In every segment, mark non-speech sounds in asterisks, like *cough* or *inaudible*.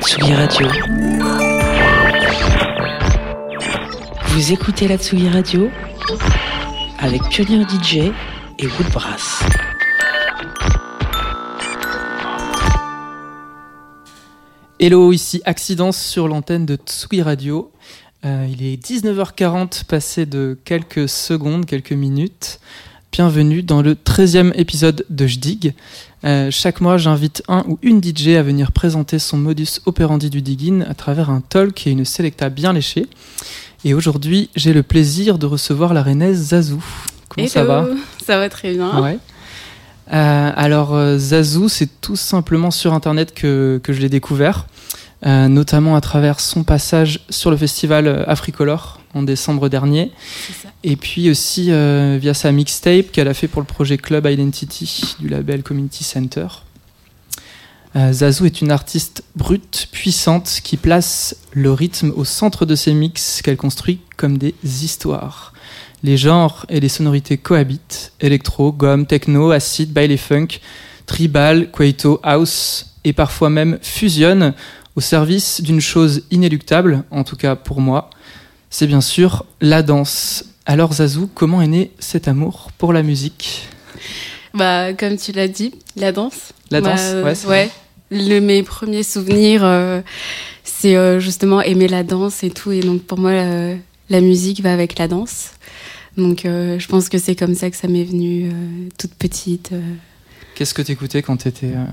Tsugi Radio. Vous écoutez la Tsugi Radio avec Pionnier DJ et Woodbrass. Hello, ici Accidence sur l'antenne de Tsugi Radio. Euh, il est 19h40, passé de quelques secondes, quelques minutes. Bienvenue dans le 13e épisode de Jdig. Euh, chaque mois, j'invite un ou une DJ à venir présenter son modus operandi du digging à travers un talk et une selecta bien léchée. Et aujourd'hui, j'ai le plaisir de recevoir la rennaise Zazou. Comment ça va Ça va très bien. Ouais. Euh, alors euh, Zazou, c'est tout simplement sur Internet que, que je l'ai découvert, euh, notamment à travers son passage sur le festival Africolor en décembre dernier, ça. et puis aussi euh, via sa mixtape qu'elle a fait pour le projet Club Identity du label Community Center. Euh, Zazou est une artiste brute, puissante, qui place le rythme au centre de ses mix qu'elle construit comme des histoires. Les genres et les sonorités cohabitent. Électro, gomme, techno, acid, baile funk, tribal, kwaito, house et parfois même fusionnent au service d'une chose inéluctable, en tout cas pour moi. C'est bien sûr la danse. Alors Zazou, comment est né cet amour pour la musique? Bah, comme tu l'as dit, la danse. La Bah, danse, ouais, c'est ouais. Le, mes premiers souvenirs, euh, c'est euh, justement aimer la danse et tout. Et donc, pour moi, euh, la musique va avec la danse. Donc, euh, je pense que c'est comme ça que ça m'est venu toute petite. Qu'est-ce que t'écoutais quand t'étais euh,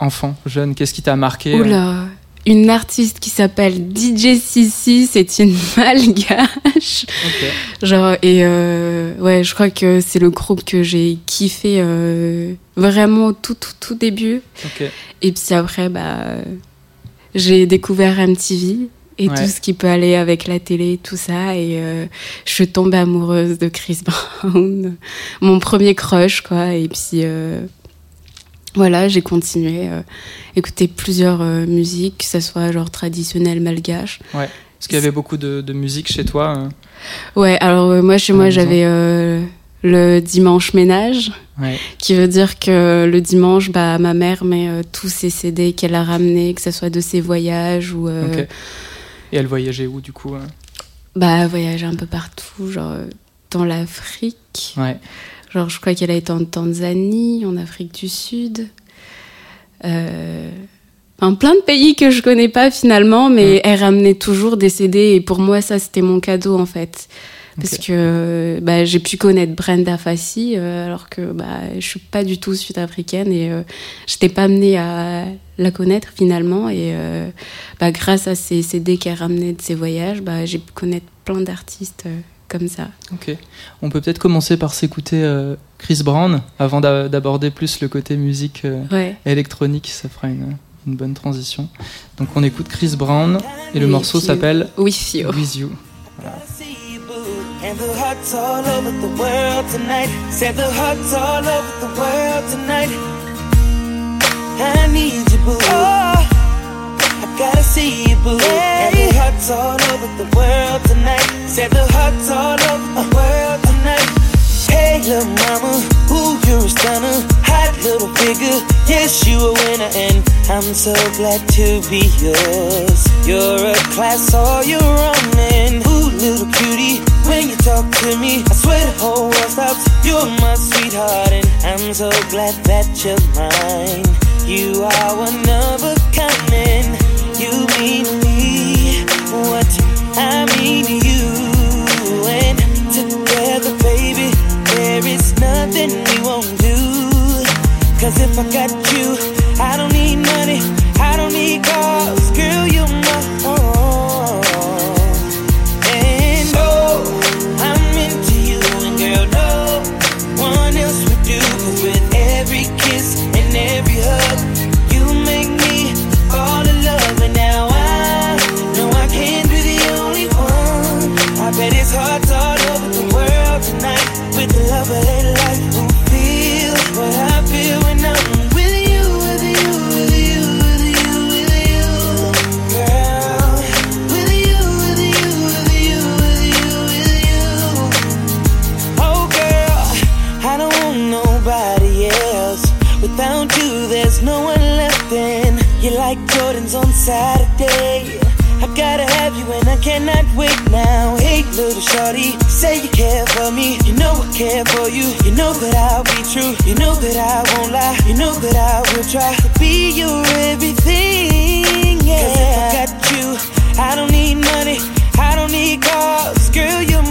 enfant, jeune? Qu'est-ce qui t'a marqué Oula, une artiste qui s'appelle DJ Sissi, c'est une *laughs* malgache. Ok. Genre, et euh, ouais, je crois que c'est le groupe que j'ai kiffé euh, vraiment au tout, tout, tout début. Ok. Et puis après, bah, j'ai découvert MTV et Ouais. tout ce qui peut aller avec la télé, tout ça. Et euh, je suis tombée amoureuse de Chris Brown, *laughs* mon premier crush, quoi. Et puis euh, voilà, j'ai continué à écouter plusieurs euh, musiques, que ce soit genre traditionnelle malgache. Parce qu'il y avait beaucoup de, de musique chez toi. euh. Ouais, alors euh, moi, chez moi, j'avais euh, le dimanche ménage. Ouais. qui veut dire que le dimanche, bah, ma mère met euh, tous ses CD qu'elle a ramenés, que ce soit de ses voyages ou euh, Ok. Et elle voyageait où du coup euh? Bah, voyager un peu partout, genre euh, dans l'Afrique. Ouais. Genre, je crois qu'elle a été en Tanzanie, en Afrique du Sud. Euh, enfin, plein de pays que je connais pas finalement, mais elle ramenait toujours des CD et pour moi, ça, c'était mon cadeau en fait. Parce que bah, j'ai pu connaître Brenda Fassi, euh, alors que bah, je suis pas du tout sud-africaine et euh, j'étais pas amenée à la connaître finalement. Et euh, bah, grâce à ces CD qu'elle ramenait de ses voyages, bah, j'ai pu connaître plein d'artistes euh, comme ça. Ok. On peut peut-être commencer par s'écouter euh, Chris Brown avant d'a- d'aborder plus le côté musique euh, Ouais. électronique. Ça fera une, une bonne transition. Donc on écoute Chris Brown et le With morceau You. s'appelle With You. With You. see you, boo. And the hearts all over the world tonight. Said the hearts all over the world tonight. I need you, boo. Gotta see you, boo. And the hearts all over the world tonight. Said the hearts all over the world tonight. Hey, little mama, ooh, you're a stunner. Hot little figure, yes, you a winner. And I'm so glad to be yours. You're a class all your own. And ooh, little cutie, when you talk to me, I swear the whole world stops. You're my sweetheart, and I'm so glad that you're mine. You are one of a you mean me what I mean to you. And together, baby, there is nothing we won't do. Cause if I got you, cannot wait now. Hey, little shorty, say you care for me. You know I care for you. You know that I'll be true. You know that I won't lie. You know that I will try to be your everything. Yeah. Cause if I got you, I don't need money. I don't need cars. Girl, you're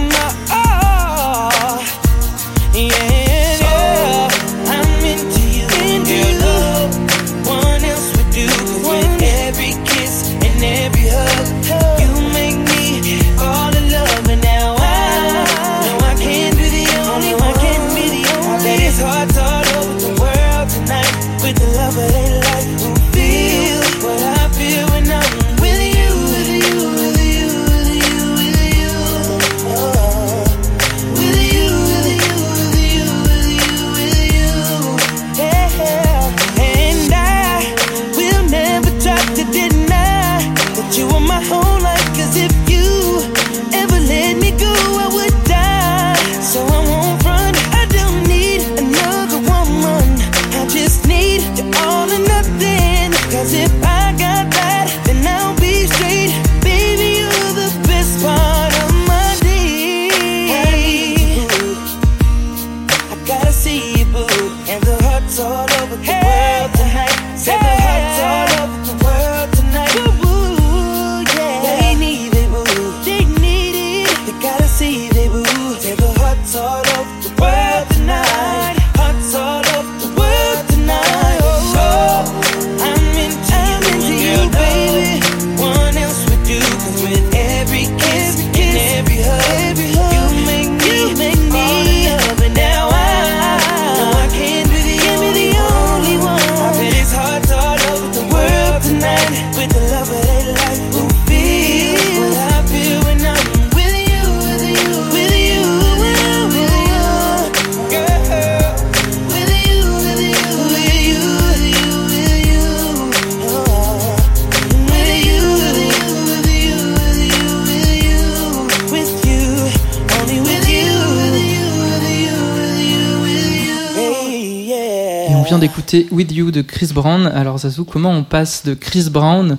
Chris Brown. Alors Zazou, comment on passe de Chris Brown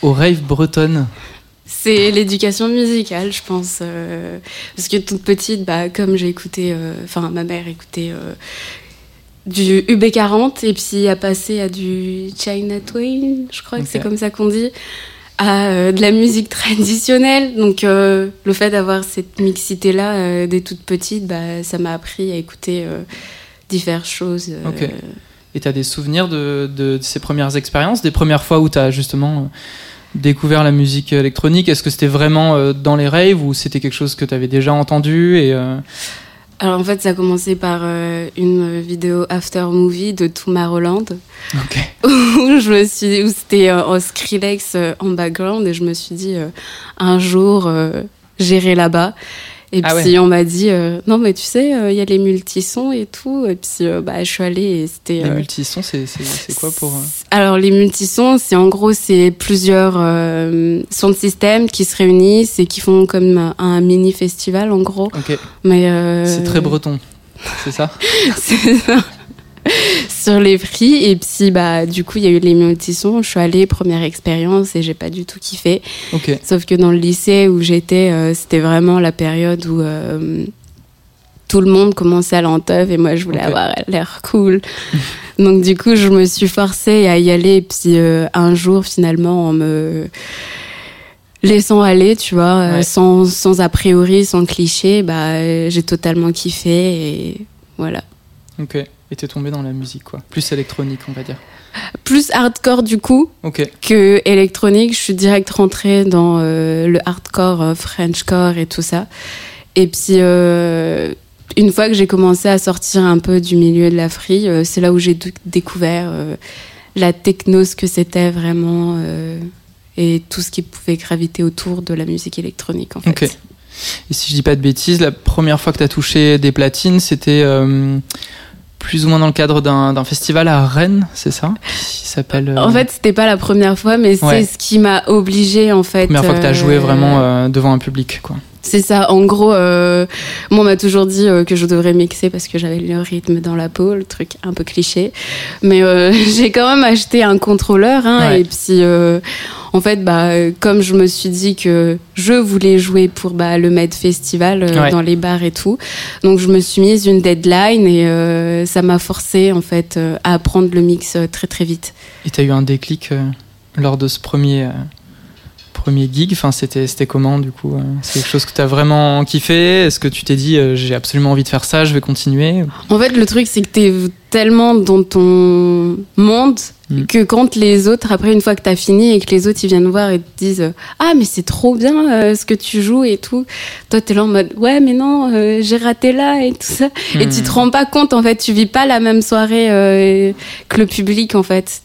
au rave bretonne C'est l'éducation musicale, je pense. euh, parce que toute petite, bah, comme j'ai écouté, euh, enfin, ma mère écoutait euh, du UB40 et puis a passé à du China Twain, je crois que c'est comme ça qu'on dit, à de la musique traditionnelle. Donc, le fait d'avoir cette mixité-là dès toute petite, bah, ça m'a appris à écouter diverses choses. Et tu as des souvenirs de, de- de ces premières expériences, des premières fois où tu as justement euh, découvert la musique électronique? Est-ce que c'était vraiment euh, dans les raves ou c'était quelque chose que tu avais déjà entendu et, euh, Alors en fait, ça a commencé par euh, une vidéo after movie de Tomorrowland Ok. *laughs* où je me suis, où c'était euh, en Skrillex en background et je me suis dit un jour j'irai là-bas. Et Ah puis ouais. on m'a dit euh, non mais tu sais euh, il y a les multisons et tout et puis euh, bah je suis allée et c'était Les multisons, c'est quoi pour. alors les multisons, c'est en gros c'est plusieurs sons de système qui se réunissent et qui font comme un, un mini festival en gros. Ok, Mais c'est très breton, c'est ça? *laughs* C'est ça. *laughs* sur les prix et puis bah du coup il y a eu les multisons. Je suis allée première expérience et j'ai pas du tout kiffé. Ok. Sauf que dans le lycée où j'étais, euh, c'était vraiment la période où euh, tout le monde commençait à l'enteuf et moi je voulais Ok. avoir l'air cool. *laughs* Donc du coup je me suis forcée à y aller et puis euh, un jour finalement en me laissant aller, tu vois, euh, Ouais. sans, sans a priori, sans cliché, bah j'ai totalement kiffé et voilà. Ok. Et t'es tombé dans la musique, quoi. Plus électronique, on va dire. Plus hardcore du coup que électronique, je suis direct rentrée dans euh, le hardcore, euh, Frenchcore et tout ça. Et puis, euh, une fois que j'ai commencé à sortir un peu du milieu de la free, euh, c'est là où j'ai découvert la techno, ce que c'était vraiment, et tout ce qui pouvait graviter autour de la musique électronique, en fait. Ok. Et si je dis pas de bêtises, la première fois que tu as touché des platines, c'était plus ou moins dans le cadre d'un festival à Rennes, c'est ça Qui s'appelle. euh, En fait, c'était pas la première fois, mais c'est ce qui m'a obligée, en fait. première fois que tu as euh, joué vraiment euh, devant un public, quoi. C'est ça, en gros, euh, moi on m'a toujours dit euh, que je devrais mixer parce que j'avais le rythme dans la peau, le truc un peu cliché. Mais euh, *laughs* j'ai quand même acheté un contrôleur, hein, Ouais. et puis en fait, bah, comme je me suis dit que je voulais jouer pour bah, le Med Festival Ouais. dans les bars et tout, donc je me suis mise une deadline et ça m'a forcé en fait à apprendre le mix très très vite. Et t'as eu un déclic lors de ce premier, premier gig enfin, C'était comment du coup euh, C'est quelque chose que t'as vraiment kiffé? Est-ce que tu t'es dit euh, j'ai absolument envie de faire ça, je vais continuer? En fait, le truc, c'est que t'es tellement dans ton monde Mm. que quand les autres, après une fois que t'as fini et que les autres ils viennent voir et te disent euh, ah mais c'est trop bien euh, ce que tu joues et tout, toi t'es là en mode ouais mais non euh, j'ai raté là et tout ça et tu te rends pas compte en fait, tu vis pas la même soirée que le public en fait.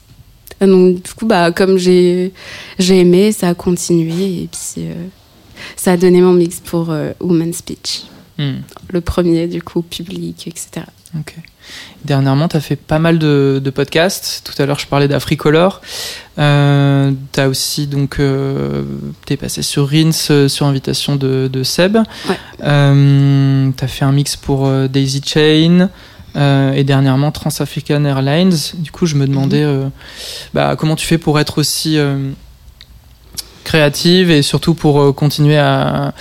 Donc du coup bah comme j'ai j'ai aimé, ça a continué et puis euh, ça a donné mon mix pour euh, Woman's Speech, Hmm, le premier du coup public etc. ok. Dernièrement, tu as fait pas mal de, de podcasts. Tout à l'heure, je parlais d'Africolor. Euh, tu as aussi, donc, euh, tu es passé sur Rins euh, sur invitation de, de Seb. Ouais. Tu as fait un mix pour Daisy Chain. Euh, et dernièrement Transafrican Airlines. Du coup, je me demandais euh, bah, comment tu fais pour être aussi euh, créative et surtout pour continuer à,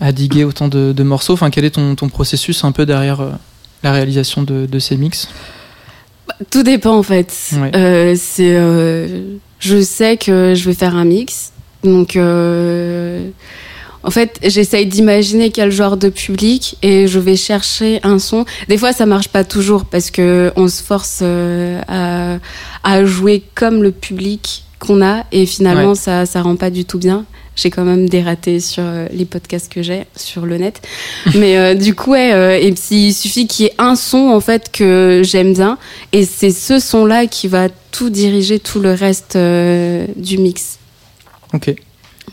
à diguer autant de, de morceaux. Enfin, quel est ton, ton processus un peu derrière la réalisation de, de ces mix? Tout dépend en fait. Ouais. C'est, je sais que je vais faire un mix, donc en fait j'essaye d'imaginer quel genre de public et je vais chercher un son. Des fois ça marche pas toujours parce que on se force euh, à, à jouer comme le public qu'on a et finalement Ouais. ça ça rend pas du tout bien. J'ai quand même des ratés sur euh, les podcasts que j'ai sur le net. *laughs* Mais euh, du coup, ouais, euh, et puis il suffit qu'il y ait un son en fait que j'aime bien, et c'est ce son-là qui va tout diriger tout le reste euh, du mix. Ok.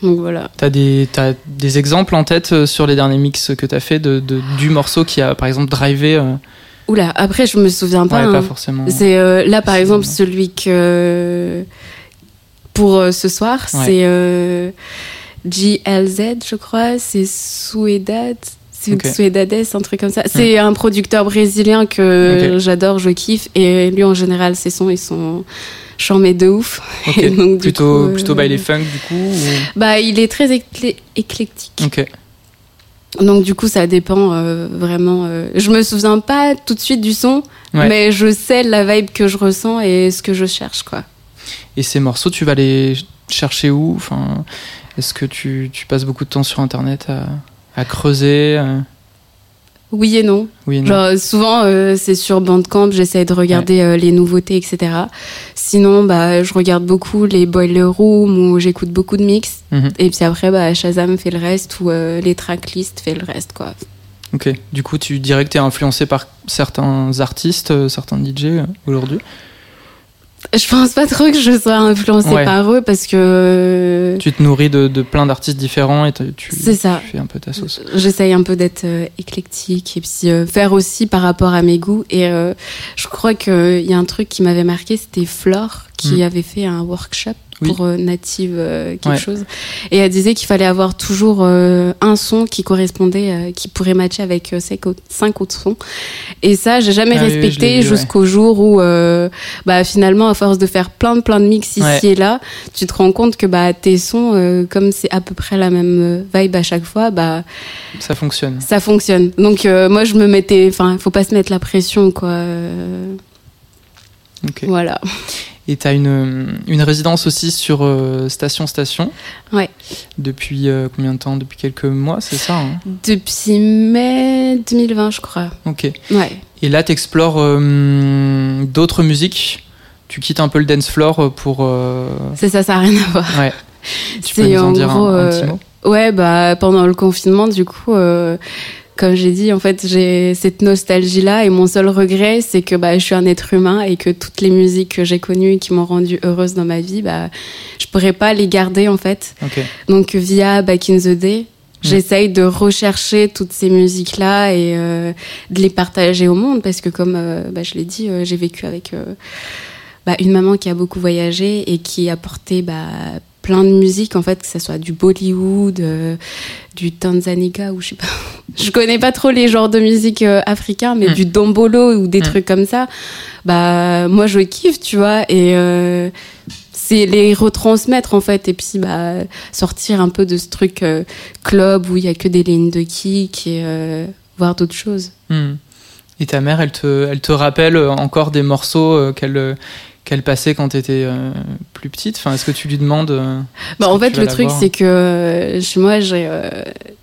Donc voilà. T'as des, t'as des exemples en tête euh, sur les derniers mix que t'as fait de, de- du morceau qui a par exemple drivé euh, Oula, après je me souviens pas. ouais, hein. pas forcément. C'est euh, là par exemple celui que pour euh, ce soir, Ouais. c'est GLZ, je crois, c'est Suedad. Suedades, un truc comme ça. C'est un producteur brésilien que j'adore, je kiffe. Et lui, en général, ses sons, ils sont charmés de ouf. *laughs* Ok. Et donc, plutôt, coup, euh, plutôt by les funk du coup ou- Bah, il est très éclé- éclectique. Ok. Donc, du coup, ça dépend euh, vraiment. euh, Je me souviens pas tout de suite du son, Ouais. mais je sais la vibe que je ressens et ce que je cherche, quoi. Et ces morceaux, tu vas les chercher où? Enfin, Est-ce que tu, tu passes beaucoup de temps sur internet à, à creuser euh, Oui et non. Oui et non. Genre, souvent, euh, c'est sur Bandcamp, j'essaie de regarder euh, les nouveautés, etc. Sinon, bah, je regarde beaucoup les Boiler Room où j'écoute beaucoup de mix. Mhm. Et puis après, bah, Shazam fait le reste ou euh, les tracklists fait le reste, quoi. Ok. Du coup, tu dirais que tu es influencé par certains artistes, certains DJ aujourd'hui? Je pense pas trop que je sois influencée Ouais. par eux parce que Tu te nourris de, de plein d'artistes différents et tu, ça. tu fais un peu ta sauce. j'essaye un peu d'être euh, éclectique et puis euh, faire aussi par rapport à mes goûts. Et euh, je crois qu'il y a un truc qui m'avait marqué, c'était Flore qui Mm. avait fait un workshop. Pour euh, Native euh, quelque Ouais. chose. Et elle disait qu'il fallait avoir toujours euh, un son qui correspondait, qui pourrait matcher avec cinq autres- sons. Et ça, j'ai jamais Ah oui, respecté ouais. jusqu'au jour où, euh, bah, finalement, à force de faire plein de plein de mix ici Ouais. et là, tu te rends compte que bah, tes sons, euh, comme c'est à peu près la même vibe à chaque fois, bah, Ça fonctionne. ça fonctionne. Donc euh, moi, je me mettais, enfin, faut pas se mettre la pression, quoi. Voilà. Et tu as une, une résidence aussi sur euh, Station Station. Ouais. Depuis euh, combien de temps? Depuis quelques mois, c'est ça hein? Depuis mai 2020, je crois. Ok. Ouais. Et là, tu explores d'autres musiques. Tu quittes un peu le dance floor pour. euh, C'est ça, ça n'a rien à voir. Ouais. Tu *laughs* peux nous en en dire un- gros, un, petit euh, mot? Ouais, bah pendant le confinement, du coup, euh, comme j'ai dit, en fait, j'ai cette nostalgie-là et mon seul regret, c'est que bah, je suis un être humain et que toutes les musiques que j'ai connues et qui m'ont rendue heureuse dans ma vie, bah, je pourrais pas les garder en fait. Donc via Back in the Day, j'essaye de rechercher toutes ces musiques-là et euh, de les partager au monde parce que comme euh, bah, je l'ai dit, euh, j'ai vécu avec bah, une maman qui a beaucoup voyagé et qui a porté bah, plein de musique en fait, que ce soit du Bollywood, euh, du Tanzania ou je sais pas. *laughs* Je connais pas trop les genres de musique euh, africains, mais Mm. du dombolo ou des Mm. trucs comme ça. Bah moi je kiffe, tu vois, et euh, c'est les retransmettre en fait, et puis bah sortir un peu de ce truc club où il y a que des lignes de kick et voir d'autres choses. Hmm. Et ta mère, elle te, elle te rappelle encore des morceaux qu'elle qu'elle passait quand tu étais plus petite? Enfin, Est-ce que tu lui demandes euh, Bah, en fait, le truc, c'est que euh, chez moi, j'ai euh,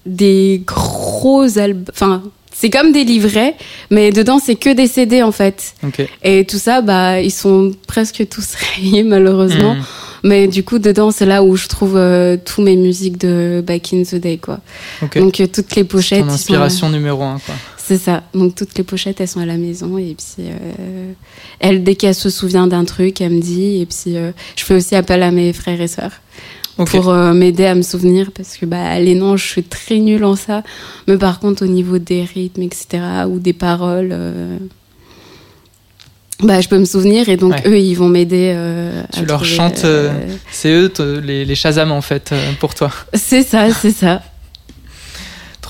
des gros albums. Enfin, c'est comme des livrets, mais dedans, c'est que des CD, en fait. Et tout ça, bah, ils sont presque tous *laughs* rayés, malheureusement. Hmm. Mais du coup, dedans, c'est là où je trouve euh, tous mes musiques de Back in the Day, quoi. Donc, euh, toutes les pochettes. Sont- inspiration numéro un, quoi. C'est ça. Donc, toutes les pochettes, elles sont à la maison. Et puis, euh, elle, dès qu'elle se souvient d'un truc, elle me dit. Et puis, euh, je fais aussi appel à mes frères et sœurs pour euh, m'aider à me souvenir parce que bah les noms je suis très nulle en ça mais par contre au niveau des rythmes etc ou des paroles bah je peux me souvenir et donc Ouais. eux ils vont m'aider Tu leur trouver, chantes, C'est eux, les, les Shazam, en fait, pour toi. c'est ça c'est ça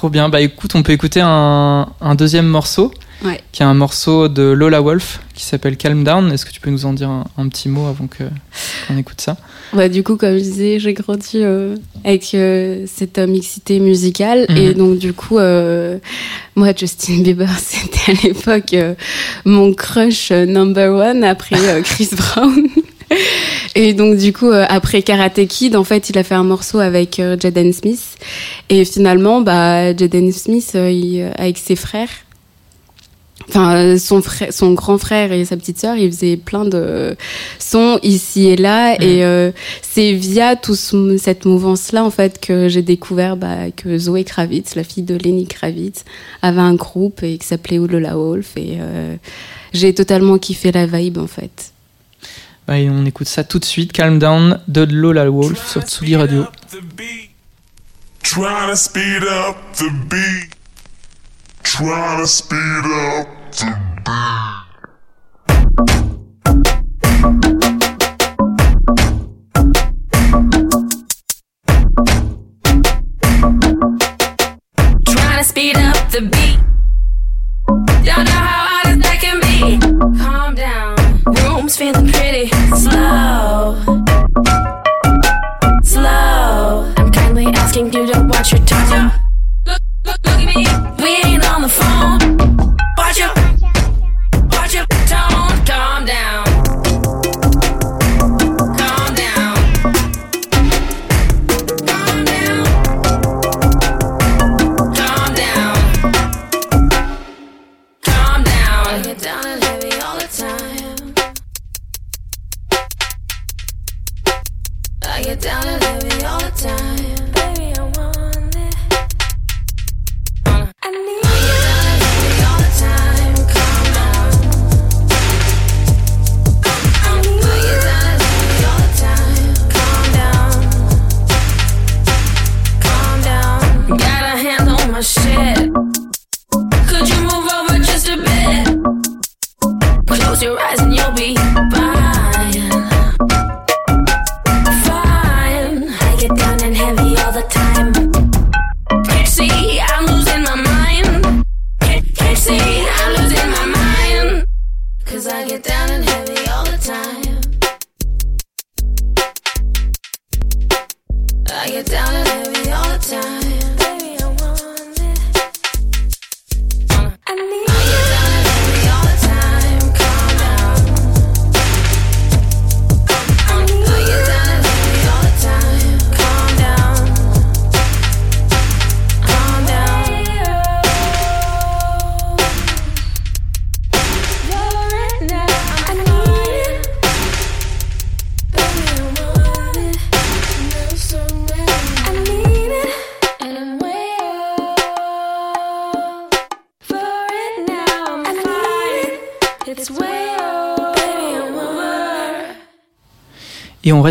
Trop bien. Bah écoute, on peut écouter un, un deuxième morceau, Ouais. qui est un morceau de Lola Wolf, qui s'appelle Calm Down. Est-ce que tu peux nous en dire un, un petit mot avant qu'on écoute ça? Bah du coup comme je disais j'ai grandi euh, avec euh, cette euh, mixité musicale Mhm. et donc du coup euh, moi Justin Bieber *laughs* c'était à l'époque mon crush number one après Chris Brown *laughs* *laughs* Et donc du coup euh, après Karate Kid en fait il a fait un morceau avec euh, Jaden Smith. Et finalement bah Jaden Smith euh, il- avec ses frères enfin euh, son frère son grand frère et sa petite sœur ils faisaient plein de sons ici et là. Et euh, c'est via toute cette mouvance là en fait que j'ai découvert bah, que Zoé Kravitz la fille de Lenny Kravitz avait un groupe et qui s'appelait Lola Wolf. Et euh, j'ai totalement kiffé la vibe en fait Et on écoute ça tout de suite. Calm Down de Lola Wolf sur Tsugi Radio. Trying to speed up the beat. Trying to speed up the beat. Trying to speed up the beat.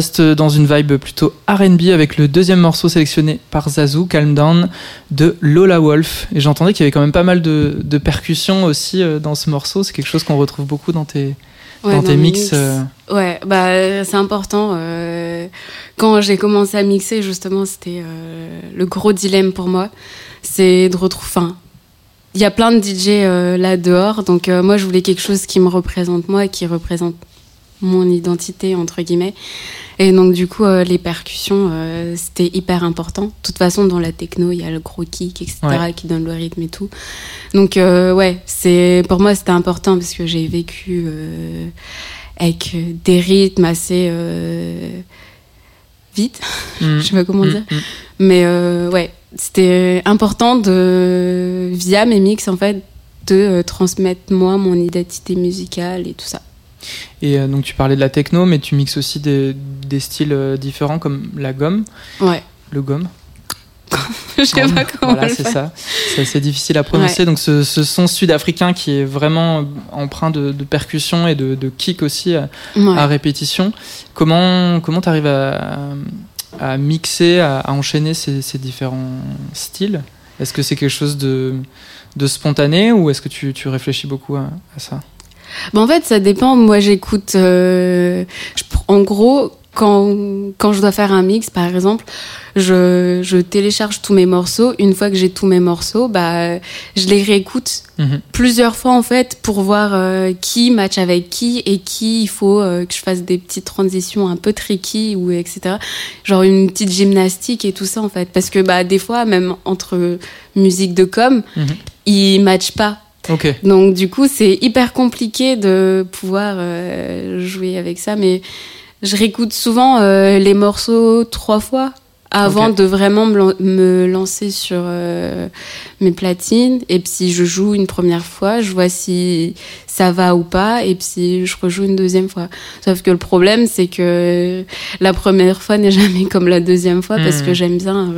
Reste dans une vibe plutôt RB avec le deuxième morceau sélectionné par Zazu, Calm Down, de Lola Wolf. Et j'entendais qu'il y avait quand même pas mal de, de percussions aussi euh, dans ce morceau. C'est quelque chose qu'on retrouve beaucoup dans tes, Ouais, dans tes mes mix. euh. Ouais, bah c'est important euh, quand j'ai commencé à mixer, justement, c'était euh, le gros dilemme pour moi. C'est de retrouver. Enfin, il y a plein de DJ là dehors, donc moi, je voulais quelque chose qui me représente moi, qui représente mon identité, entre guillemets. Et donc, du coup, euh, les percussions, euh, c'était hyper important. De toute façon, dans la techno, il y a le gros kick, etc., Ouais. qui donne le rythme et tout. Donc, euh, ouais, c'est pour moi, c'était important parce que j'ai vécu euh, avec des rythmes assez vite. Mm. *laughs* Je sais pas comment Mm, dire. mm. Mais euh, ouais, c'était important de, via mes mix, en fait, de transmettre moi mon identité musicale et tout ça. Et euh, donc tu parlais de la techno, mais tu mixes aussi des, des styles euh, différents comme la gomme, Ouais. le gomme. *laughs* Je sais Gomme, pas comment Voilà, c'est ça. C'est assez difficile à prononcer. Donc ce, ce son sud-africain qui est vraiment empreint de, de percussion et de, de kick aussi euh, Ouais. à répétition. Comment comment t'arrives à, à mixer, à, à enchaîner ces, ces différents styles? Est-ce que c'est quelque chose de, de spontané ou est-ce que tu, tu réfléchis beaucoup à, à ça? Bah, en fait, ça dépend. Moi, j'écoute. euh, en gros, quand, quand je dois faire un mix, par exemple, je, je télécharge tous mes morceaux. Une fois que j'ai tous mes morceaux, bah, je les réécoute Mhm. plusieurs fois, en fait, pour voir euh, qui match avec qui et qui il faut euh, que je fasse des petites transitions un peu tricky ou etc. Genre une petite gymnastique et tout ça, en fait. Parce que, bah, des fois, même entre musique de com, Mhm. ils matchent pas. Donc du coup, c'est hyper compliqué de pouvoir euh, jouer avec ça, mais je réécoute souvent euh, les morceaux trois fois avant de vraiment me, lan- me lancer sur euh, mes platines. Et puis si je joue une première fois, je vois si ça va ou pas, et puis je rejoue une deuxième fois. Sauf que le problème, c'est que la première fois n'est jamais comme la deuxième fois, parce que j'aime bien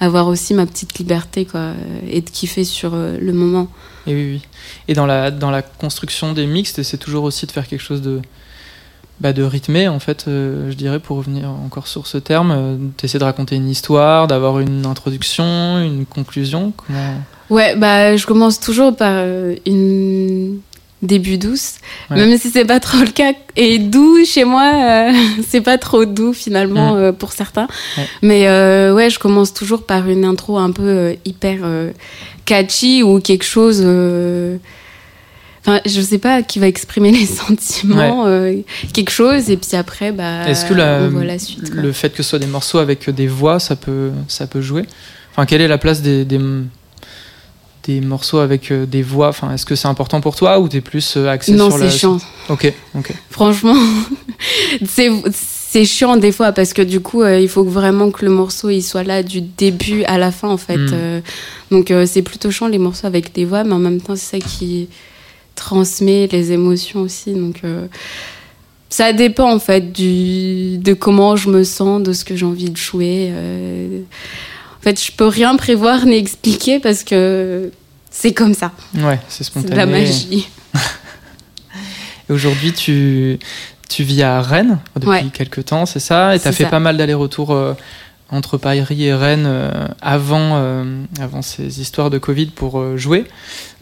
avoir aussi ma petite liberté, quoi, et de kiffer sur le moment. Et oui, oui. Et dans la, dans la construction des mixtes, c'est toujours aussi de faire quelque chose de, bah, de rythmé, en fait, euh, je dirais, pour revenir encore sur ce terme. Euh, T'essaies de raconter une histoire, d'avoir une introduction, une conclusion. Comment... Ouais, bah, je commence toujours par euh, une début douce, Ouais. même si c'est pas trop le cas. Et doux chez moi, euh, *laughs* c'est pas trop doux finalement euh, pour certains. Ouais. Mais euh, ouais, je commence toujours par une intro un peu hyper catchy ou quelque chose. Enfin, je sais pas qui va exprimer les *laughs* sentiments, quelque chose, et puis après, bah, Est-ce que la- on voit la suite. quoi. le fait que ce soit des morceaux avec des voix, ça peut, ça peut jouer? Enfin, quelle est la place des, des, des morceaux avec euh, des voix enfin, Est-ce que c'est important pour toi ou t'es plus euh, axé Non, sur la... c'est chiant. Ok, ok. Franchement, *laughs* c'est c'est chiant des fois parce que du coup, euh, il faut vraiment que le morceau il soit là du début à la fin en fait. Mm. Euh, donc euh, c'est plutôt chiant les morceaux avec des voix, mais en même temps c'est ça qui transmet les émotions aussi. Donc ça dépend en fait du de comment je me sens, de ce que j'ai envie de jouer. En fait, je peux rien prévoir ni expliquer parce que c'est comme ça. Ouais, c'est C'est spontané. de la magie. Et aujourd'hui, tu, tu vis à Rennes depuis Ouais. quelques temps, c'est ça? Et tu as C'est fait ça. pas mal d'allers-retours euh, entre Paris et Rennes euh, avant, euh, avant ces histoires de Covid pour jouer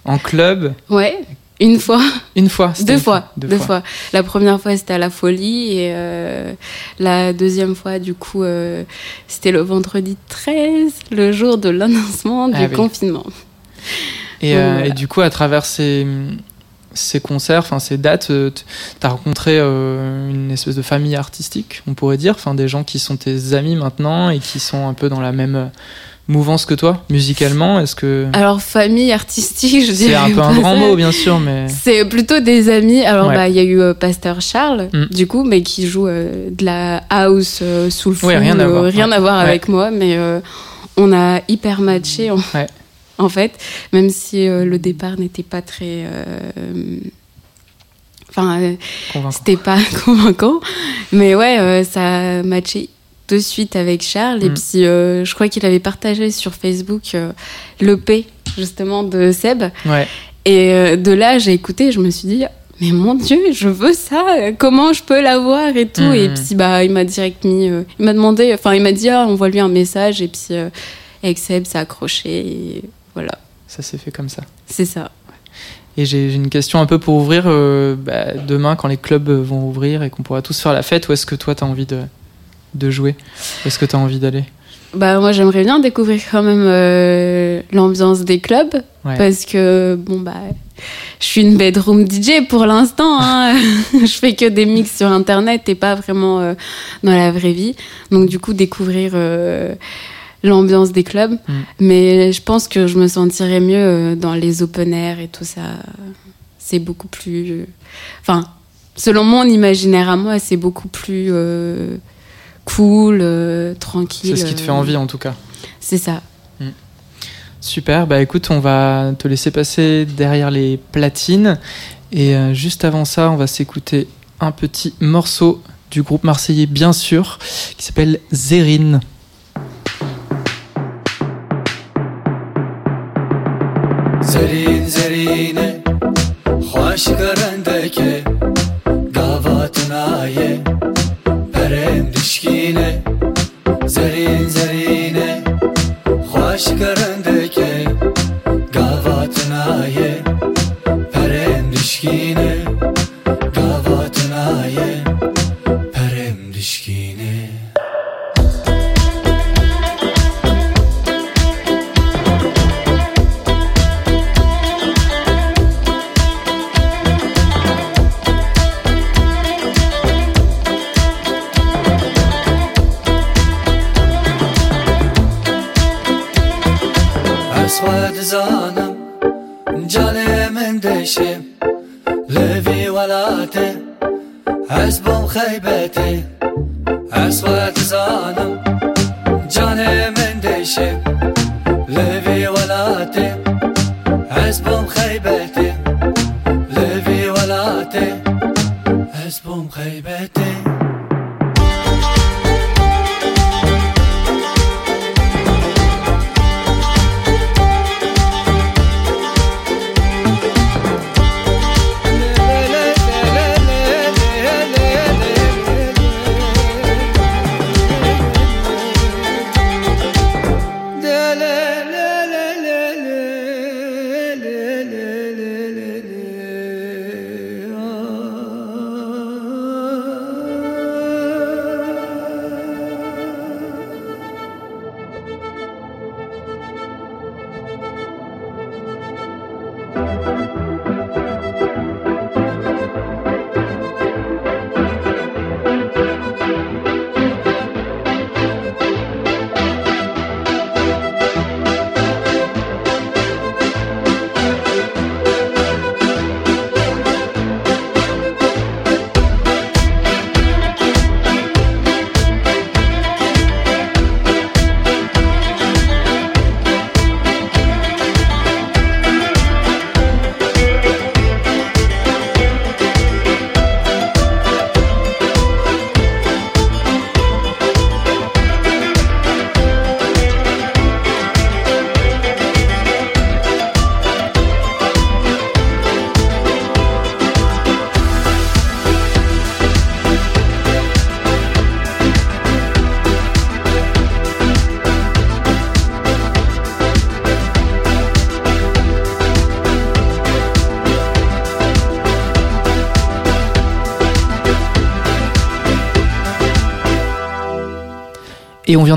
en club. Ouais, une fois. Une fois *laughs* Deux une fois, deux, fois. La première fois, c'était à la folie et euh, la deuxième fois, du coup, euh, c'était le vendredi 13, le jour de l'annoncement du Ah oui. confinement. Et, euh, Voilà. et du coup, à travers ces, ces concerts, enfin ces dates, tu as rencontré une espèce de famille artistique, on pourrait dire, enfin des gens qui sont tes amis maintenant et qui sont un peu dans la même mouvance que toi, musicalement. Est-ce que Alors, famille artistique, je c'est dirais. un peu un grand ça. mot, bien sûr, mais C'est plutôt des amis. Alors, Ouais. bah, il y a eu euh, Pasteur Charles, Mm. du coup, mais qui joue euh, de la house euh, sous le fou. Ouais, rien à voir, rien ouais. à voir avec moi, mais euh, on a hyper matché. En, Ouais. en fait, même si euh, le départ n'était pas très. euh, Enfin, euh, c'était pas *laughs* convaincant. Mais ouais, euh, ça a matché de suite avec Charles. Et Mm. puis, euh, je crois qu'il avait partagé sur Facebook euh, l'EP, justement, de Seb. Ouais. Et euh, de là, j'ai écouté, je me suis dit, mais mon Dieu, je veux ça, comment je peux l'avoir et tout. Et puis, bah, il m'a direct mis, il m'a demandé, enfin, il m'a dit, ah, envoie-lui un message. Et puis, avec Seb, ça a accroché. Et voilà, Ça s'est fait comme ça. c'est ça. Et j'ai une question un peu pour ouvrir. bah, demain, quand les clubs vont ouvrir et qu'on pourra tous faire la fête, où est-ce que toi, tu as envie de de jouer est-ce que tu as envie d'aller? Bah moi j'aimerais bien découvrir quand même euh, l'ambiance des clubs Ouais. parce que bon bah je suis une bedroom DJ pour l'instant. hein. *laughs* je fais que des mix sur internet et pas vraiment euh, dans la vraie vie. Donc du coup découvrir euh, l'ambiance des clubs. Mm. Mais je pense que je me sentirais mieux dans les open air et tout ça. C'est beaucoup plus. Enfin, selon mon imaginaire à moi, c'est beaucoup plus cool, euh, tranquille. C'est ce qui te fait euh, envie en tout cas. C'est ça. Mm. Super, bah écoute, on va te laisser passer derrière les platines. Et euh, juste avant ça, on va s'écouter un petit morceau du groupe marseillais, bien sûr, qui s'appelle Zérine. City. زانم جان من دشه لوی ولاته از بم خیبته از زانم جان من دشه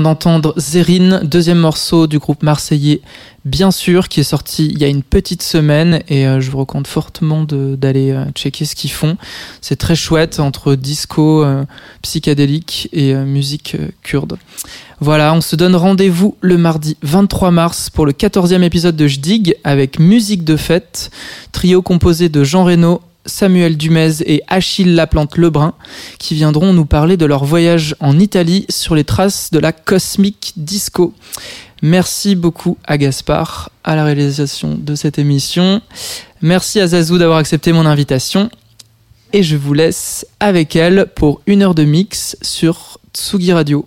d'entendre Zérine, deuxième morceau du groupe marseillais, bien sûr, qui est sorti il y a une petite semaine. Et euh, je vous recommande fortement d'aller euh, checker ce qu'ils font. C'est très chouette entre disco, euh, psychédélique et musique kurde. Voilà, on se donne rendez-vous le mardi 23 mars pour le 14e épisode de Jdig avec musique de fête, trio composé de Jean Reno, Samuel Dumez et Achille Laplante Lebrun qui viendront nous parler de leur voyage en Italie sur les traces de la cosmique disco. Merci beaucoup à Gaspard à la réalisation de cette émission. Merci à Zazou d'avoir accepté mon invitation. Et je vous laisse avec elle pour une heure de mix sur Tsugi. Tsugi Radio.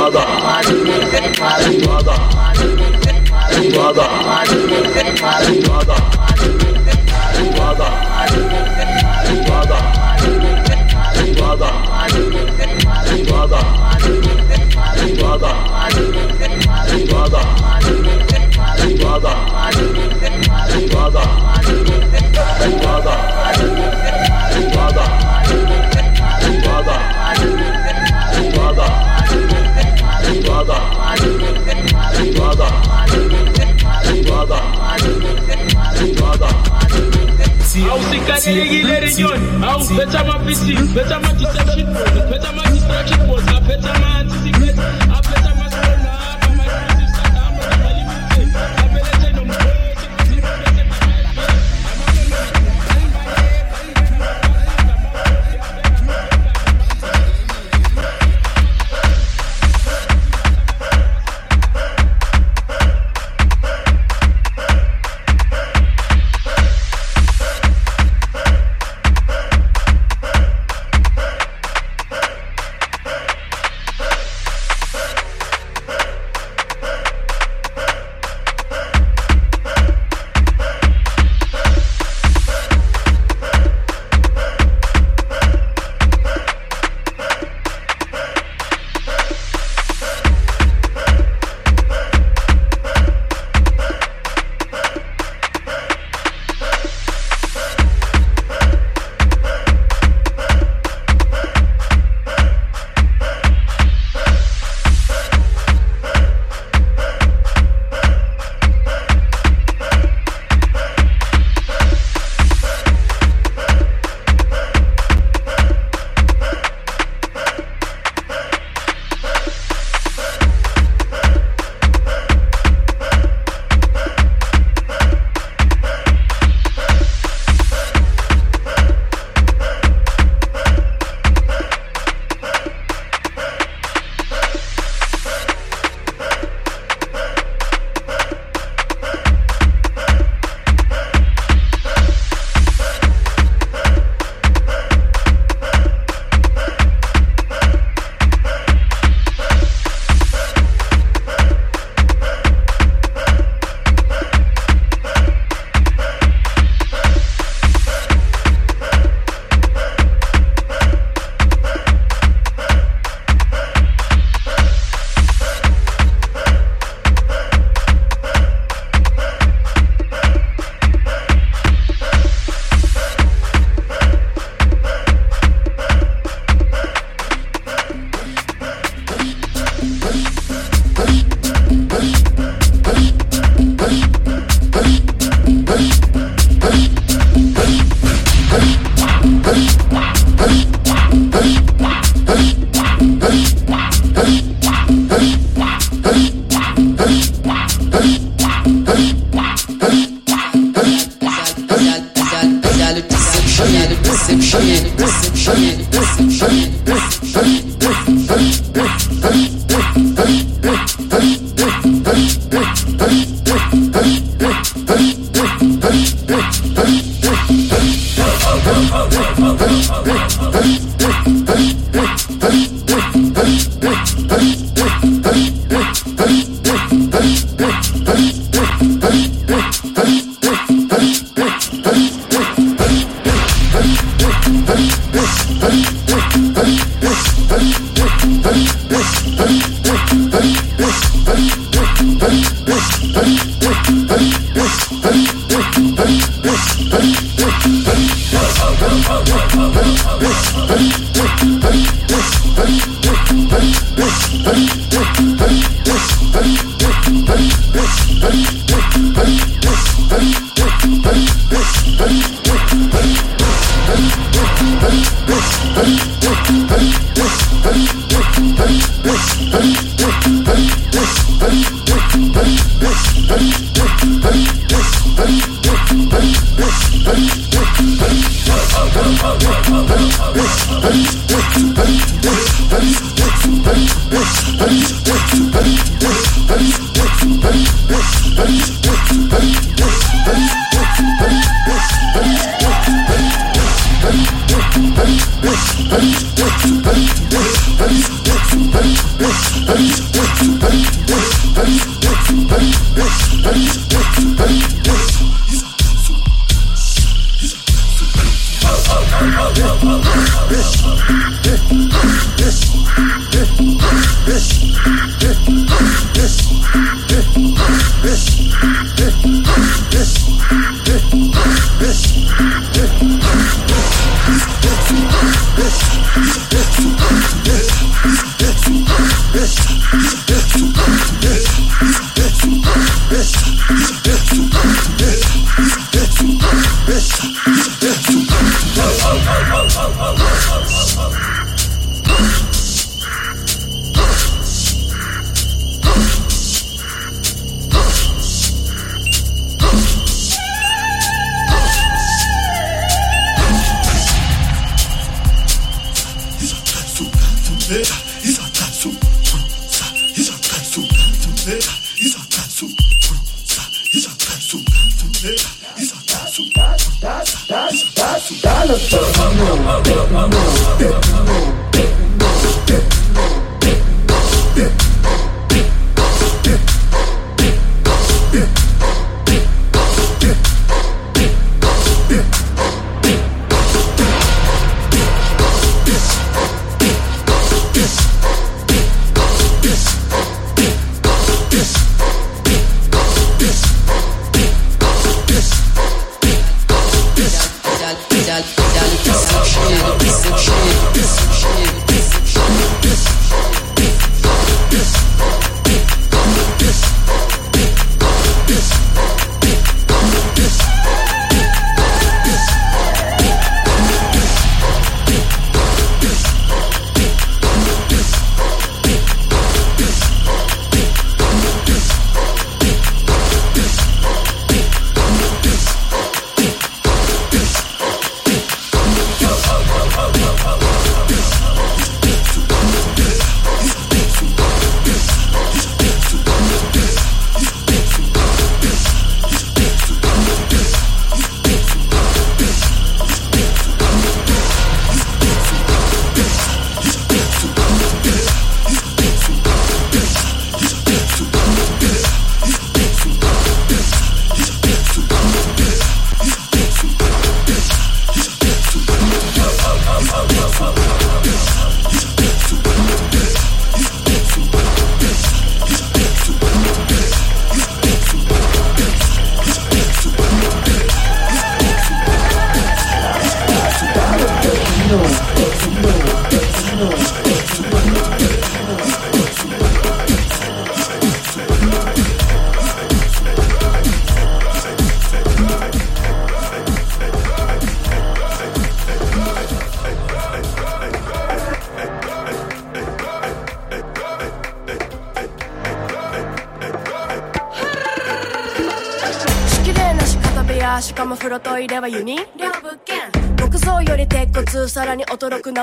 Mother, mother, mother, mother, Father. Gaga, Lady Gaga, Lady Gaga, Lady Gaga. Ausikalela ilerenyoni awuphetha amapisi phetha ama-deception phetha ama-distraction bosa aphetha ama-anticipate aphetha ama-solar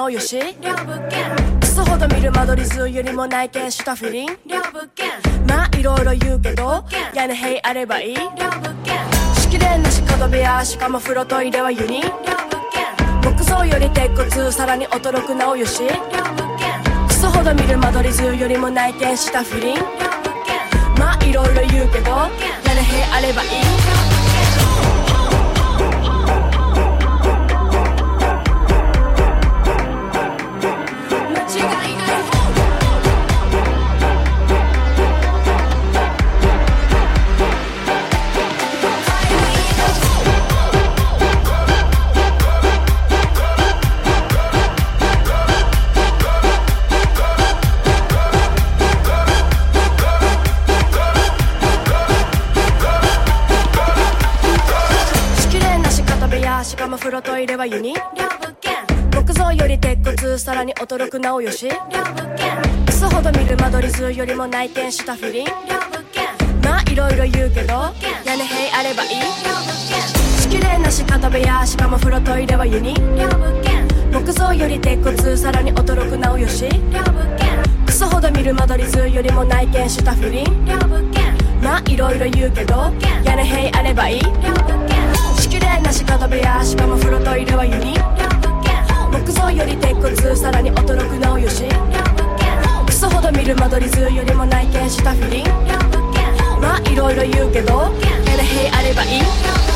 驚くなおよし。両物件。クソほど見る間取り図よりも内見したフィリン。両物件まあいろいろ言うけど屋根塀あればいい。両物件綺麗なし角部屋しかも風呂トイレはユニ両物件木造より鉄骨さらに驚くなおよし。両物件クソほど見る間取り図よりも内見したフィリン。両物件まあいろいろ言うけど屋根塀あればいい「ユニ木造より鉄骨さらに驚くなおよし。クソほど見る間取り図よりも内見したフィリン。まあいろいろ言うけど屋根塀あればいい。仕切れなし片部屋しかも風呂トイレはユニ。木造より鉄骨さらに驚くなおよし。クソほど見る間取り図よりも内見したフィリン。まあいろいろ言うけど屋根塀あればいい。仕切れな仕方部屋しかも風呂トイレはユニ木造より鉄骨さらに驚くなおよしクソほど見る間取り図よりも内見したフィリンまあいろいろ言うけどエレヘイあればいい。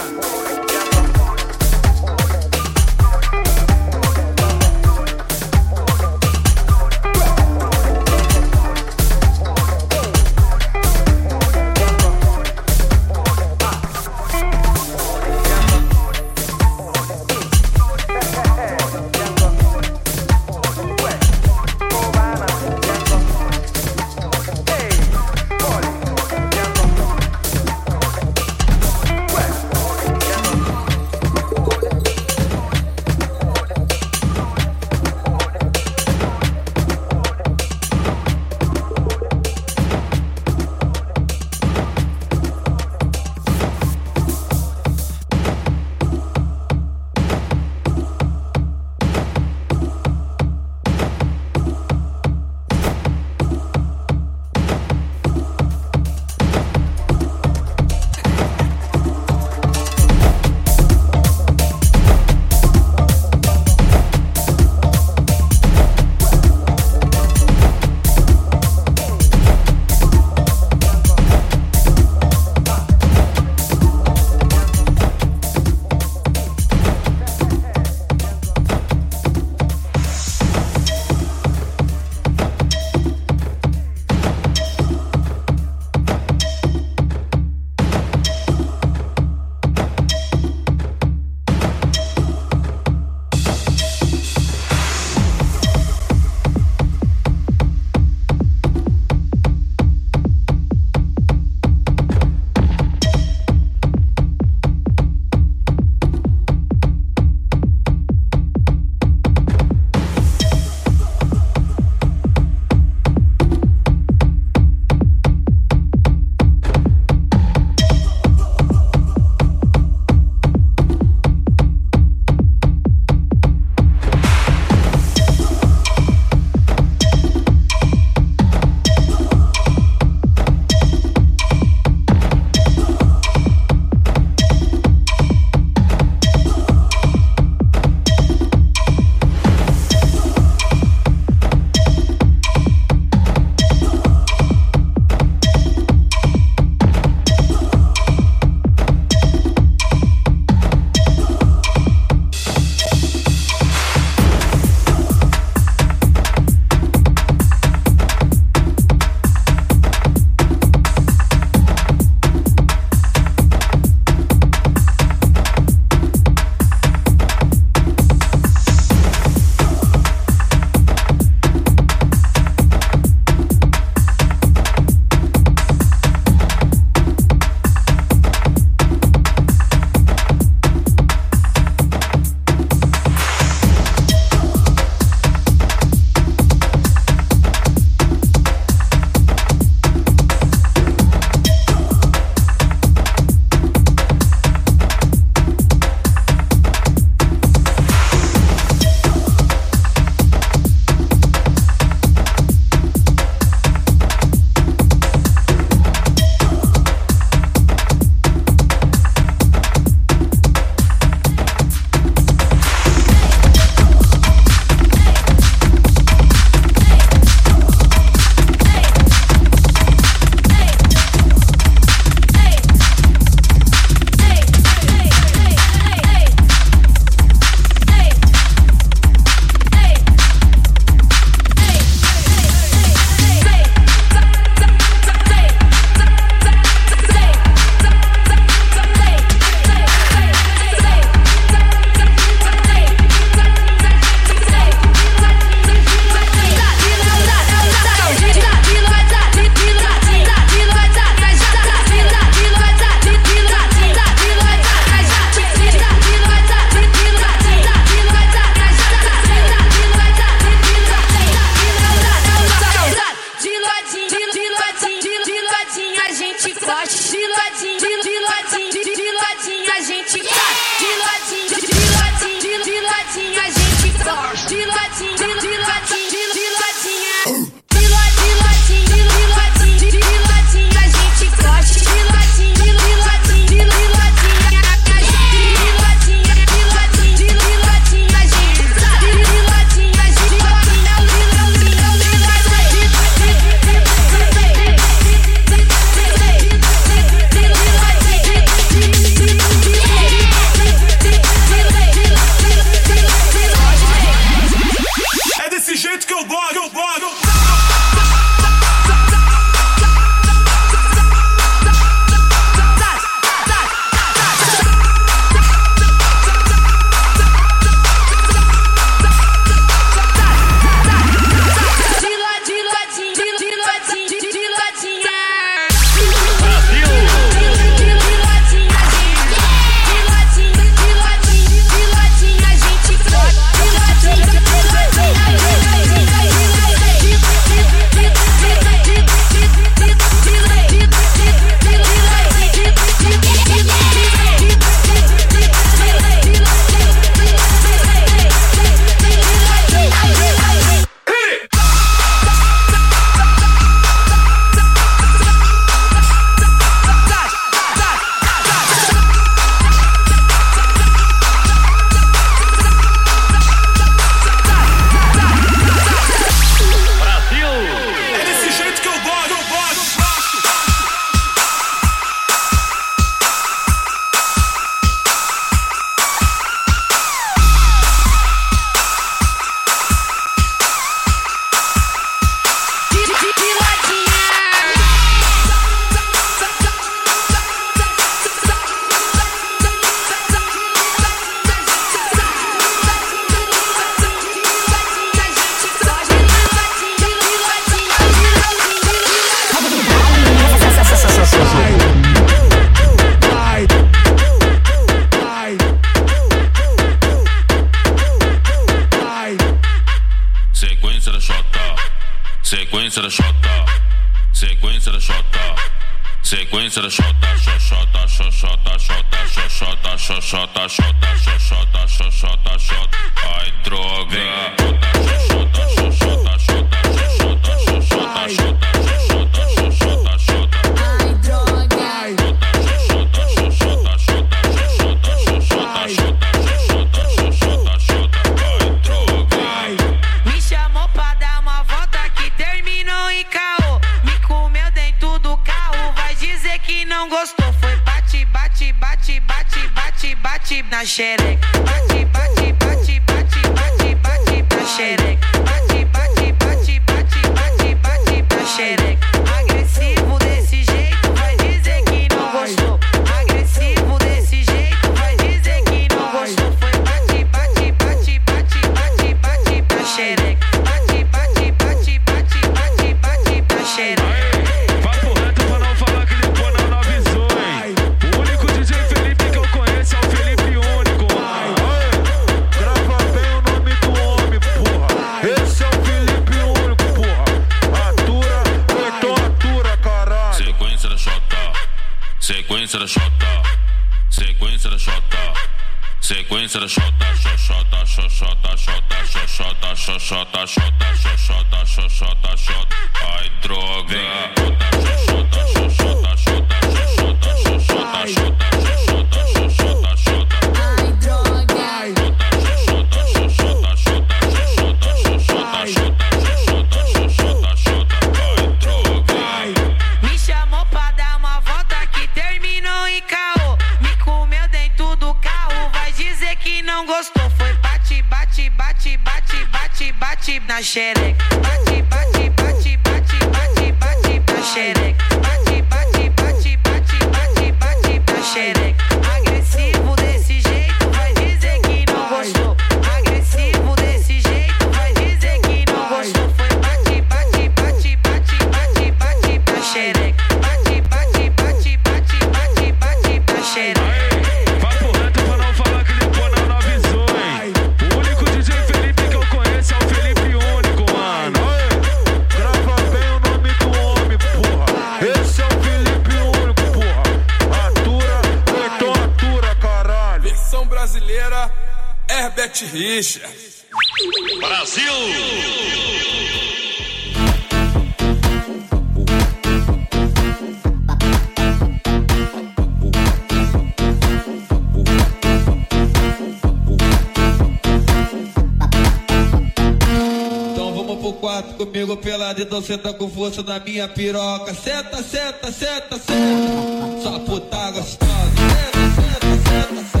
senta tá com força na minha piroca. Senta, senta, senta, senta. Só puta tá gostosa. Senta, senta, senta, senta.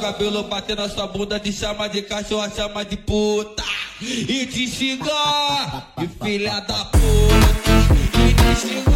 cabelo batendo na sua bunda De chama de cachorro, chama de puta e te xinga, filha da puta. Christ.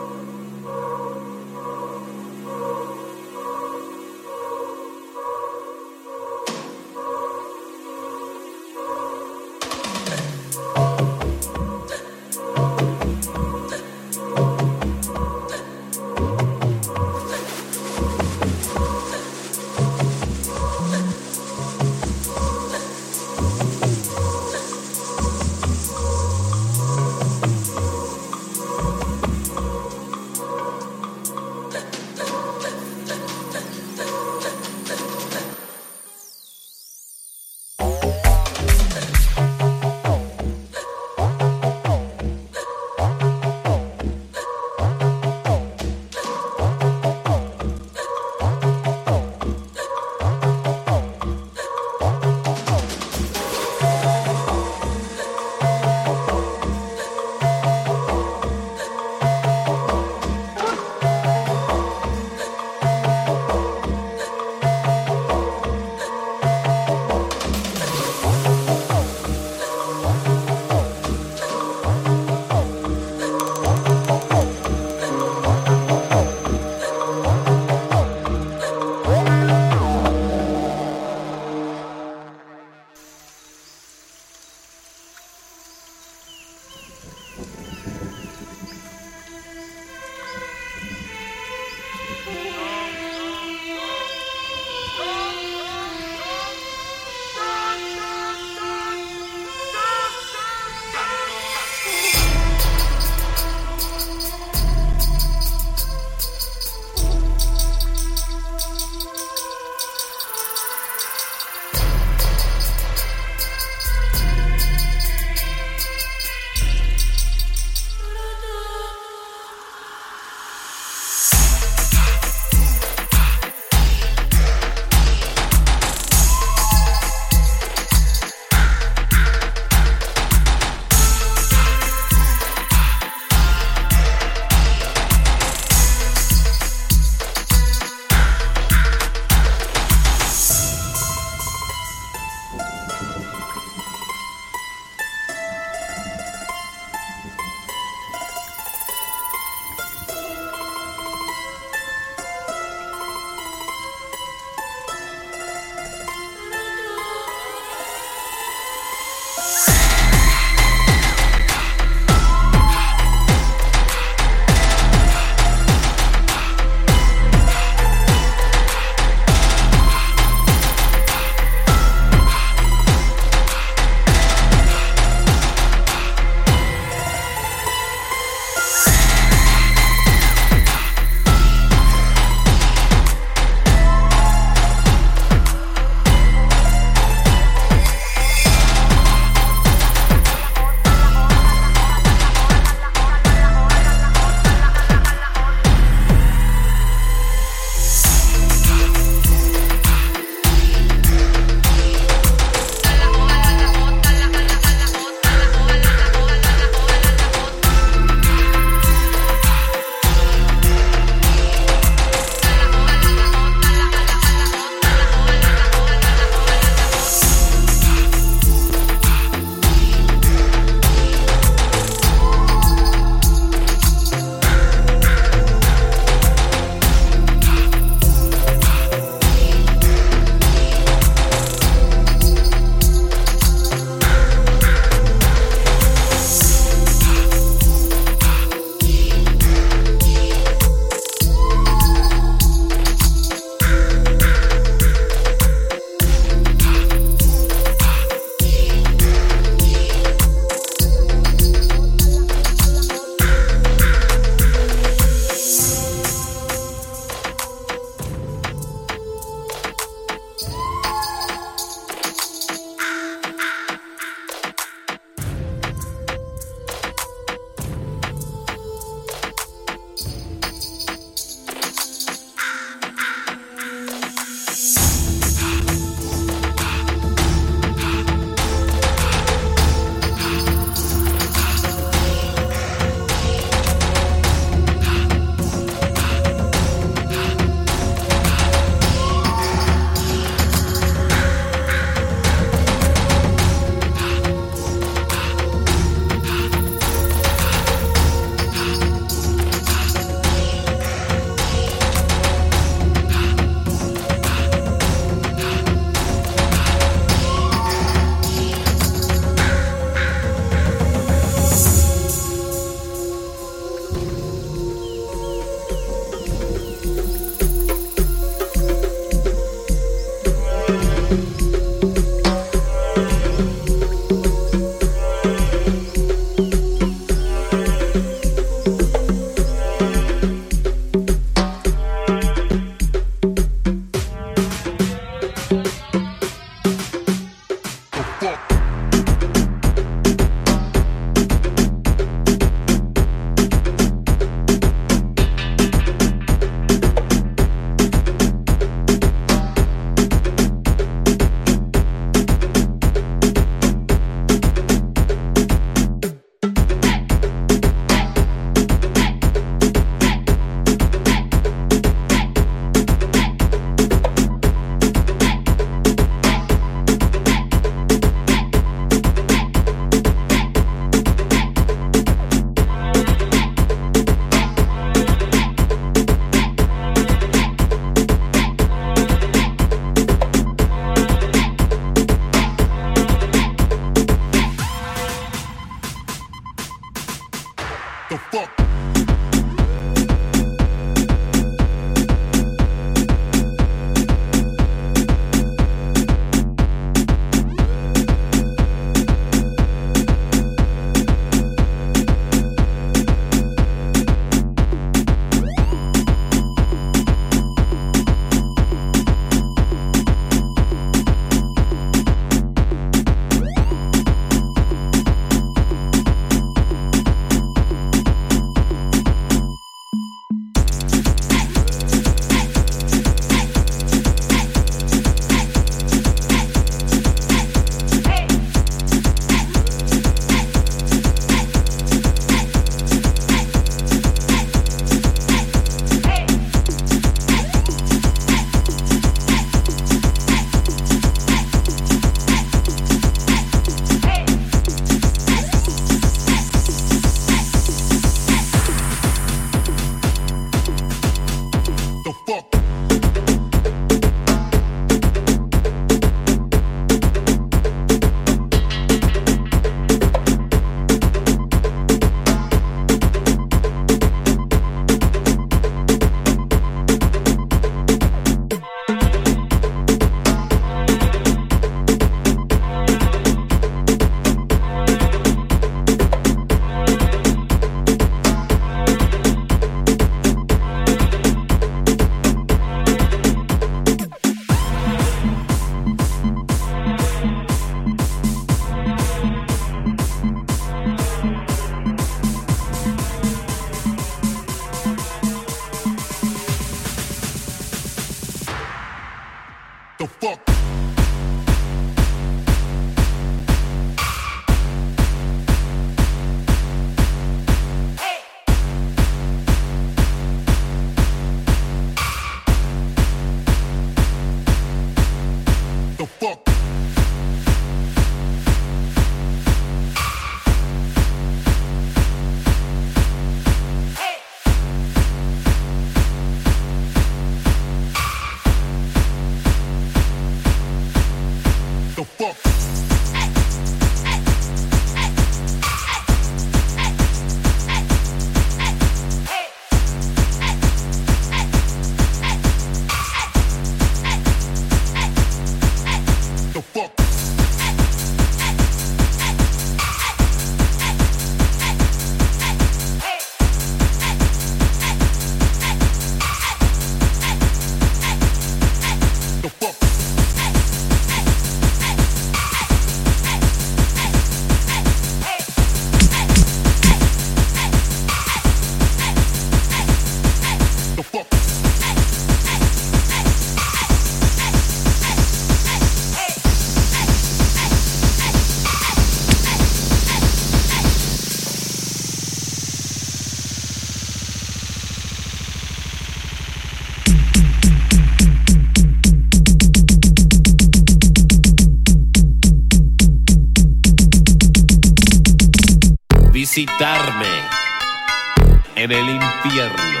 en el infierno.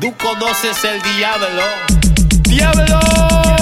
Tú conoces el diablo. ¡Diablo!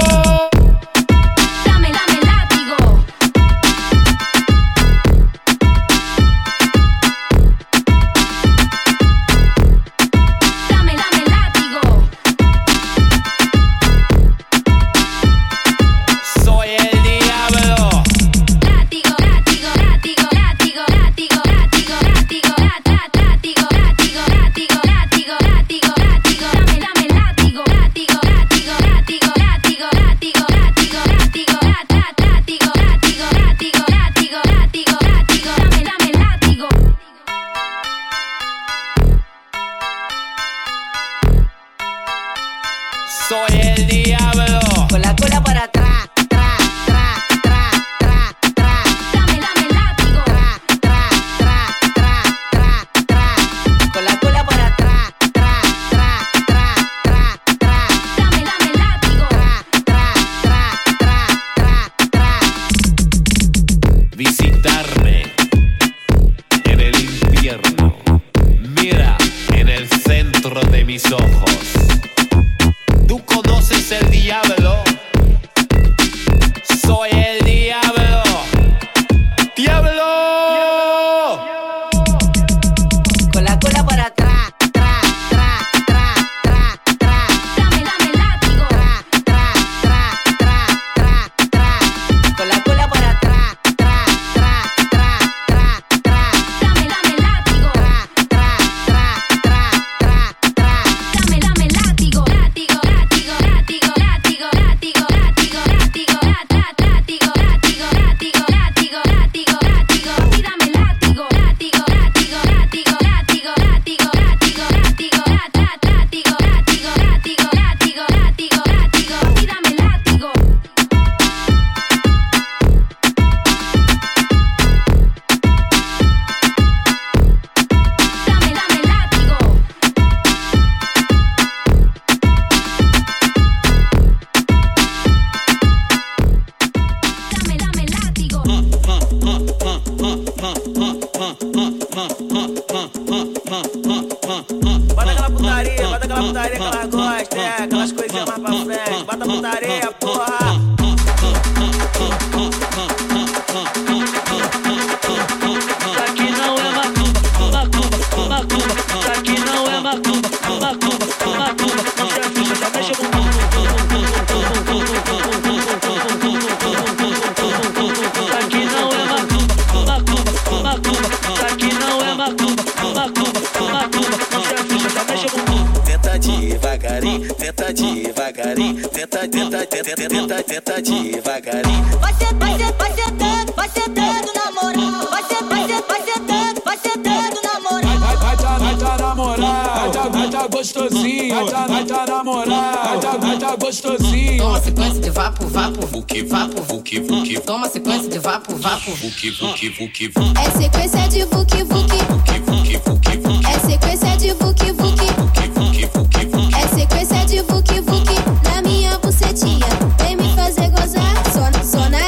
tá gostosinho, vai tá, vai namorar, vai tá, gostosinho. Toma sequência de vapo, vapo, vuki, vapo, vuki, vuki. Toma sequência de vapo, vapo, vuki, vuki, vuki. É sequência de vuki, vuki. Vuki, vuki, vuki, vuki. É sequência de vuki, vuki. Vuki, vuki, vuki, vuki. É sequência de vuki, vuki. Na minha bucetinha, vem me fazer gozar, só, só na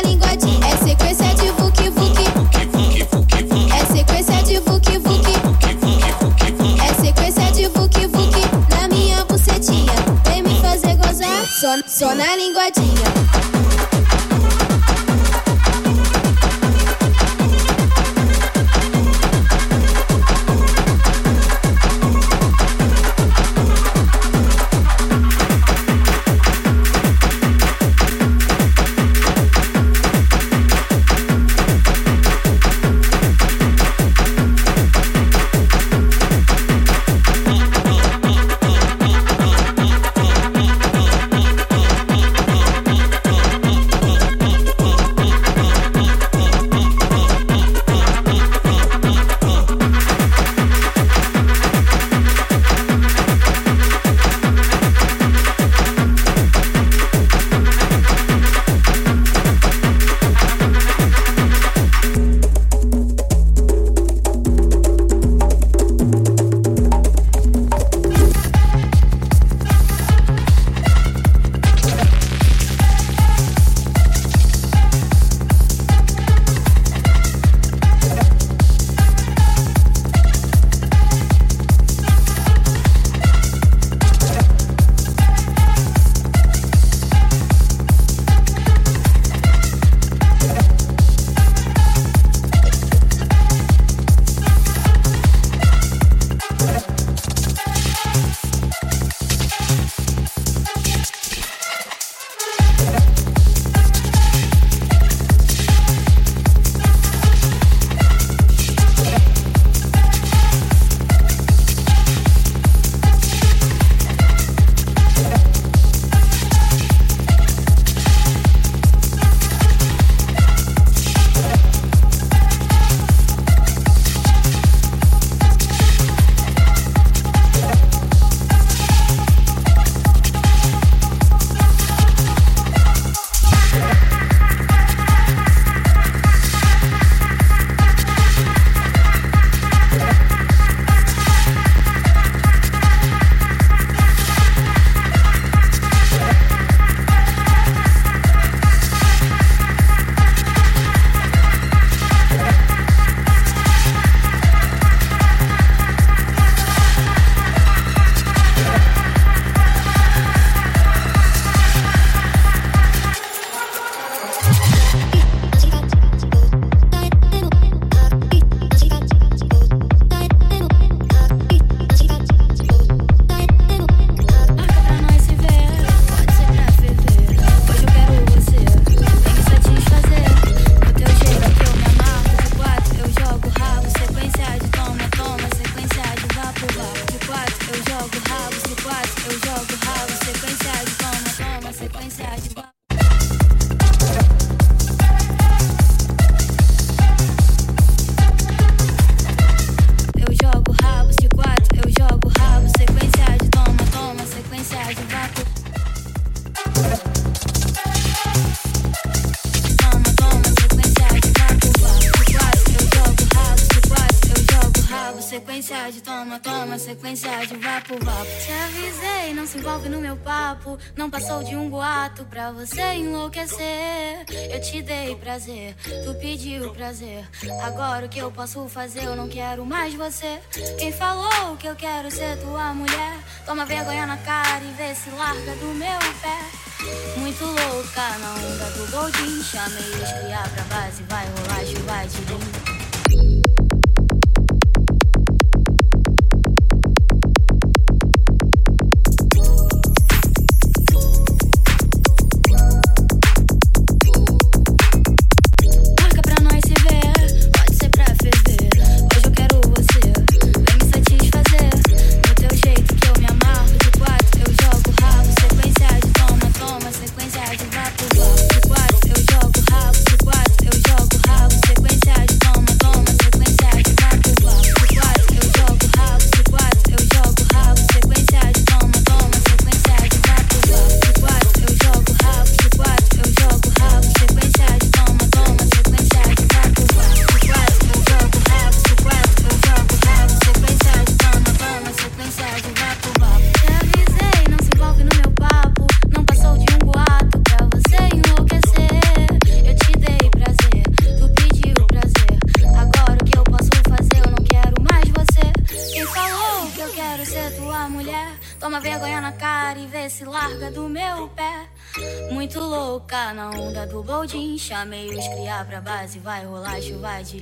Só na linguadinha. você enlouquecer. Eu te dei prazer, tu pediu prazer. Agora o que eu posso fazer? Eu não quero mais você. Quem falou que eu quero ser tua mulher? Toma vergonha na cara e vê se larga do meu pé. Muito louca na onda do Goldin Chamei os criar pra base, vai rolar chuva de mim Chamei os criar pra base, vai rolar chuva de